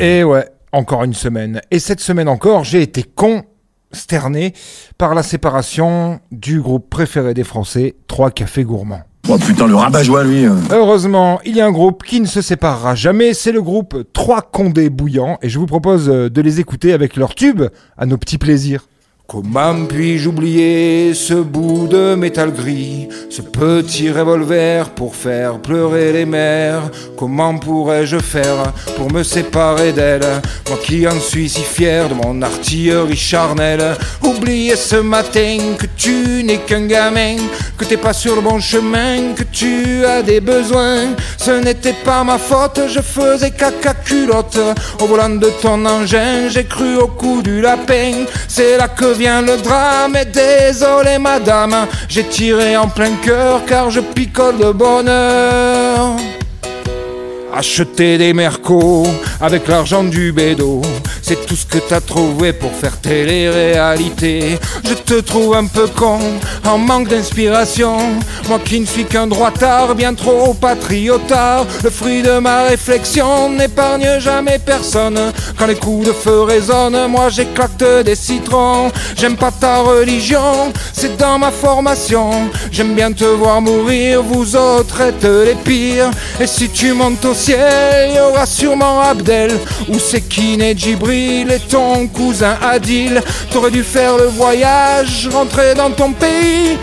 Et ouais, encore une semaine. Et cette semaine encore, j'ai été consterné par la séparation du groupe préféré des Français, Trois Cafés Gourmands. Oh putain, le rabat-joie, lui. euh. Heureusement, il y a un groupe qui ne se séparera jamais, c'est le groupe Trois Condés Bouillants, et je vous propose euh, de les écouter avec leur tube à nos petits plaisirs. Comment puis-je oublier ce bout de métal gris, ce petit revolver pour faire pleurer les mères? Comment pourrais-je faire pour me séparer d'elle Moi qui en suis si fier de mon artillerie charnelle. Oublier ce matin que tu n'es qu'un gamin Que t'es pas sur le bon chemin, que tu as des besoins. Ce n'était pas ma faute, je faisais caca culotte. Au volant de ton engin, j'ai cru au coup du lapin. C'est que vient le drame et désolé madame J'ai tiré en plein cœur car je picole de bonheur Acheter des mercos avec l'argent du bédo, c'est tout ce que t'as trouvé pour faire télé-réalité. Je te trouve un peu con, en manque d'inspiration. Moi qui ne suis qu'un droitard, bien trop patriotard. Le fruit de ma réflexion n'épargne jamais personne. Quand les coups de feu résonnent, moi j'éclate des citrons. J'aime pas ta religion, c'est dans ma formation. J'aime bien te voir mourir, vous autres êtes les pires. Et si tu montes ciel, y aura sûrement Abdel ou Sekine et Djibril et ton cousin Adil. T'aurais dû faire le voyage, rentrer dans ton pays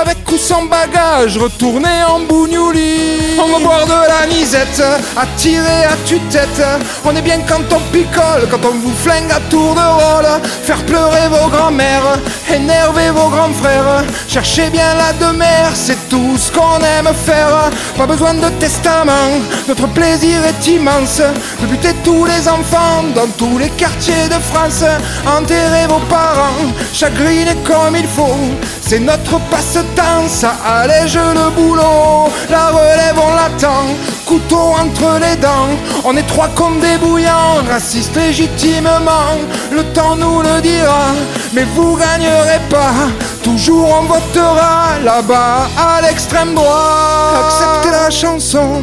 avec ou sans bagage, retourner en bougnouli. On va boire de la nisette, à tirer à tue-tête. On est bien quand on picole, quand on vous flingue à tour de rôle. Faire pleurer vos grands-mères, énerver vos grands frères. Cherchez bien la demeure, c'est tout ce qu'on aime faire. Pas besoin de testament, notre plaisir est immense. De buter tous les enfants dans tous les quartiers de France. Enterrer vos parents, chagriner comme il faut. C'est notre passe-temps, ça allège le boulot. La relève, on l'attend, couteau entre les dents. On est trois comme des bouillants, racistes légitimement. Le temps nous le dira, mais vous gagnerez pas. Toujours on votera là-bas à l'extrême droite. Acceptez la chanson,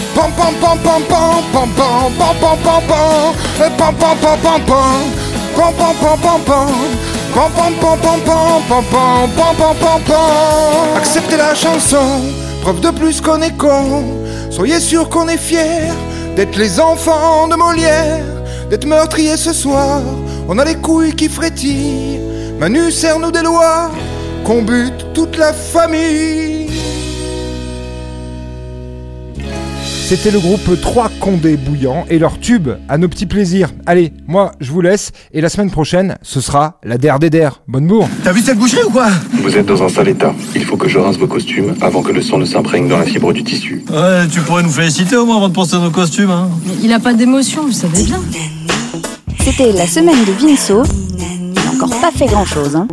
pam pam pam pam pam pam pam pam Acceptez la chanson, preuve de plus qu'on est con. Soyez sûr qu'on est fiers d'être les enfants de Molière, d'être meurtriers ce soir. On a les couilles qui frétillent. Manu serre-nous des lois, qu'on bute toute la famille. C'était le groupe 3 Condés Bouillants et leur tube à nos petits plaisirs. Allez, moi je vous laisse et la semaine prochaine ce sera la der des der. Bonne bourre T'as vu cette boucherie ou quoi Vous êtes dans un sale état. Il faut que je rince vos costumes avant que le sang ne s'imprègne dans la fibre du tissu. Ouais, tu pourrais nous féliciter au moins avant de penser à nos costumes. Hein. Mais il a pas d'émotion, vous savez bien. C'était la semaine de Vinceau. Il n'a encore pas fait grand chose. Hein.